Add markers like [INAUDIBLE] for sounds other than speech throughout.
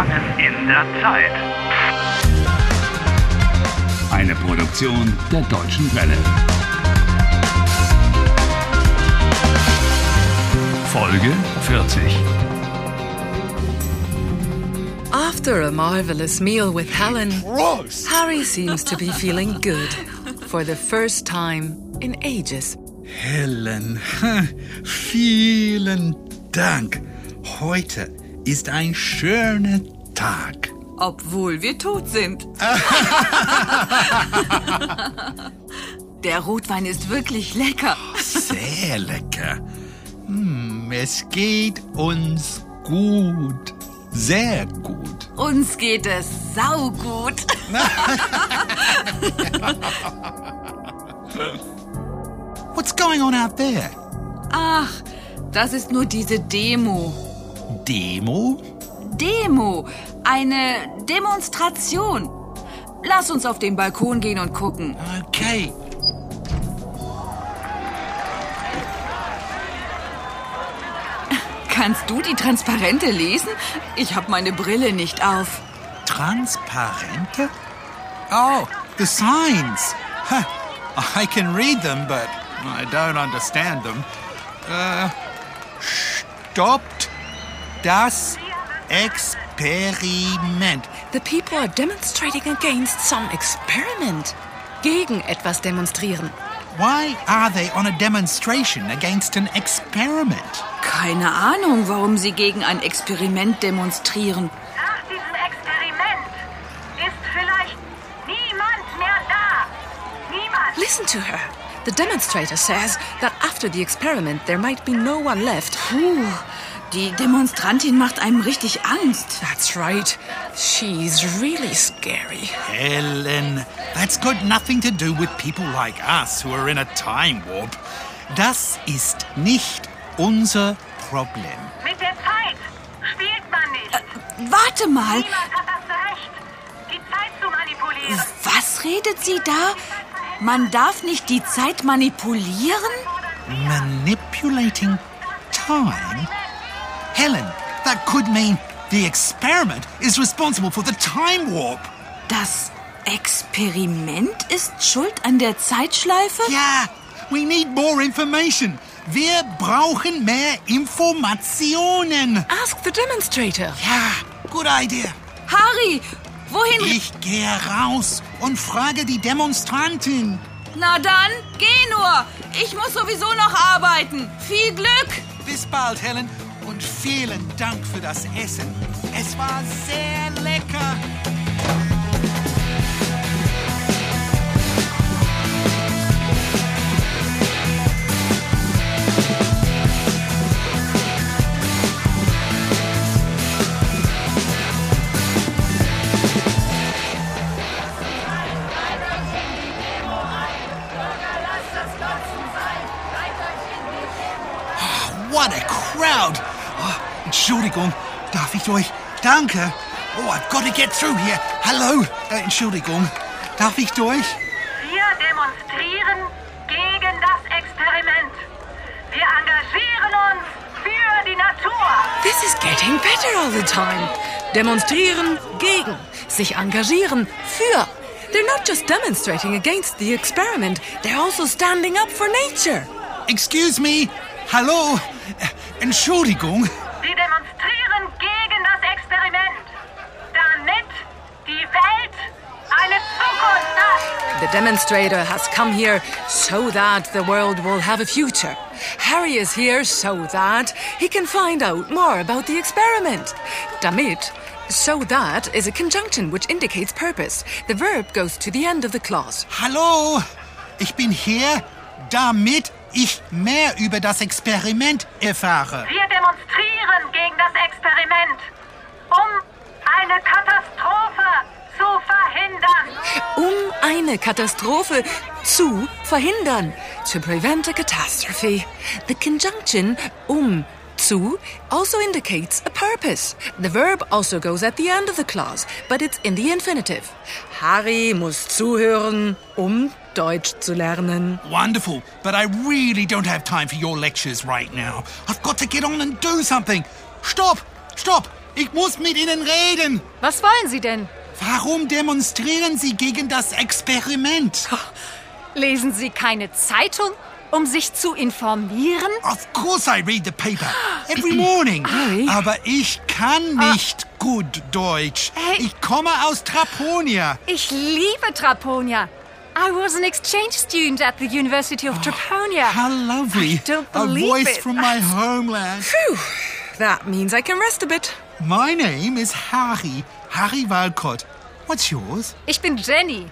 Gefangen in der Zeit. Eine Produktion der Deutschen Welle. Folge 40. After a marvelous meal with Helen, Harry seems to be feeling good for the first time in ages. Helen, [LAUGHS] vielen Dank. Heute ist ein schöner Tag. Obwohl wir tot sind. [LAUGHS] Der Rotwein ist wirklich lecker. Sehr lecker. Hm, es geht uns gut. Sehr gut. Uns geht es saugut. [LAUGHS] What's going on out there? Ach, das ist nur diese Demo. Demo? Demo. Eine Demonstration. Lass uns auf den Balkon gehen und gucken. Okay. Kannst du die Transparente lesen? Ich habe meine Brille nicht auf. Transparente? Oh, the signs. Huh. I can read them, but I don't understand them. Uh, stoppt das Experiment. The people are demonstrating against some experiment. Gegen etwas demonstrieren. Why are they on a demonstration against an experiment? Keine Ahnung, warum sie gegen ein Experiment demonstrieren. Nach diesem Experiment ist vielleicht niemand mehr da. Niemand. Listen to her. The demonstrator says that after the experiment there might be no one left. Puh, die Demonstrantin macht einem richtig Angst. That's right. She's really scary. Helen, that's got nothing to do with people like us who are in a time warp. Das ist nicht unser Problem. Mit der Zeit spielt man nicht. Warte mal, Niemand hat das Recht, die Zeit zu manipulieren. was redet sie da? Man darf nicht die Zeit manipulieren? Manipulating time? Helen, that could mean the experiment is responsible for the time warp. Das Experiment ist schuld an der Zeitschleife? Ja, we need more information. Wir brauchen mehr Informationen. Ask the demonstrator. Ja, good idea. Harry, wohin? Ich gehe raus und frage die Demonstrantin. Na dann, geh nur. Ich muss sowieso noch arbeiten. Viel Glück. Bis bald, Helen. Und vielen Dank für das Essen. Es war sehr lecker. Ah, what a crowd! Oh, Entschuldigung, darf ich durch? Danke. Oh, I've got to get through here. Hallo, äh, Entschuldigung. Darf ich durch? Wir demonstrieren gegen das Experiment. Wir engagieren uns für die Natur. This is getting better all the time. Demonstrieren gegen. Sich engagieren für. They're not just demonstrating against the experiment, they're also standing up for nature. Excuse me. Hallo. Entschuldigung. Sie demonstrieren gegen das Experiment, damit die Welt eine Zukunft hat. The demonstrator has come here so that the world will have a future. Harry is here so that he can find out more about the experiment. Damit, so that is a conjunction which indicates purpose. The verb goes to the end of the clause. Hallo. Ich bin hier, damit ich mehr über das Experiment erfahre. Wir demonstrieren gegen das Experiment, um eine Katastrophe zu verhindern. Um eine Katastrophe zu verhindern. To prevent a catastrophe. The conjunction um zu also indicates a purpose. The verb also goes at the end of the clause, but it's in the infinitive. Harry muss zuhören, um Deutsch zu lernen. Wonderful, but I really don't have time for your lectures right now. I've got to get on and do something. Stop! Stop! Ich muss mit Ihnen reden. Was wollen Sie denn? Warum demonstrieren Sie gegen das Experiment? Lesen Sie keine Zeitung, um sich zu informieren? Of course I read the paper. Every morning. [CLEARS THROAT] Harry? Aber ich kann nicht gut Deutsch. Hey. Ich komme aus Traponia. Ich liebe Traponia. I was an exchange student at the University of Traponia. How lovely. I don't A voice it. from my homeland. Phew, that means I can rest a bit. My name is Harry. Harry Walcott. What's yours? Ich bin Jenny.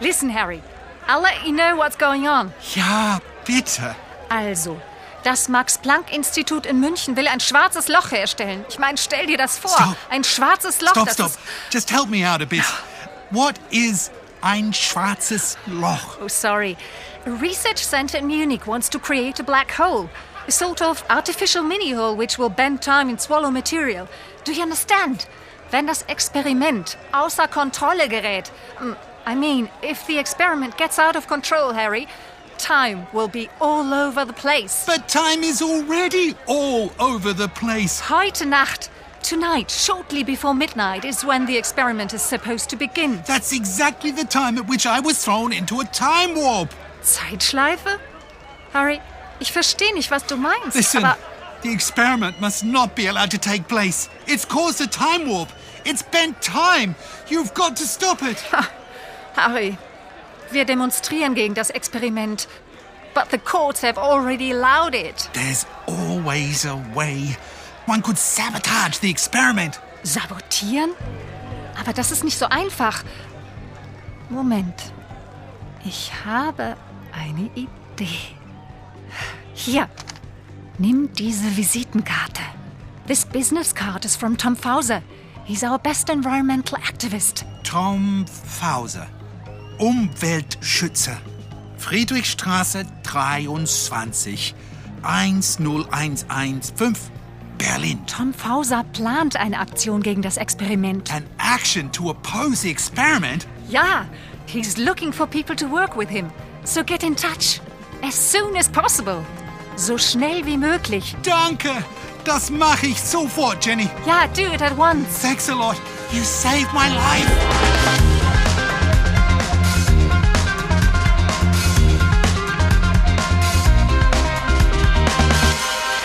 Listen, Harry. I'll let you know what's going on. Ja, bitte. Also, das Max-Planck-Institut in München will ein schwarzes Loch herstellen. Ich meine, stell dir das vor. Stop. Ein schwarzes Loch, Stop, stop. Just help me out a bit. What is ein schwarzes Loch? Oh, sorry. A research center in Munich wants to create a black hole. A sort of artificial mini-hole which will bend time and swallow material. Do you understand? Wenn das Experiment außer Kontrolle gerät... mm, I mean, if the experiment gets out of control, Harry, time will be all over the place. But time is already all over the place. Heute Nacht, tonight, shortly before midnight, is when the experiment is supposed to begin. That's exactly the time at which I was thrown into a time warp. Zeitschleife? Harry, ich verstehe nicht, was du meinst. Listen, Aber the experiment must not be allowed to take place. It's caused a time warp. It's bent time. You've got to stop it. Harry, wir demonstrieren gegen das Experiment. But the courts have already allowed it. There's always a way. One could sabotage the experiment. Sabotieren? Aber das ist nicht so einfach. Moment. Ich habe eine Idee. Hier. Nimm diese Visitenkarte. This business card is from Tom Fauser. He's our best environmental activist. Tom Fauser, Umweltschützer. Friedrichstraße 23, 10115, Berlin. Tom Fauser plant eine Aktion gegen das Experiment. An action to oppose the experiment? Ja, he's looking for people to work with him. So get in touch. As soon as possible. So schnell wie möglich. Danke! Das mache ich sofort, Jenny. Ja, do it at once. Thanks a lot. You saved my life.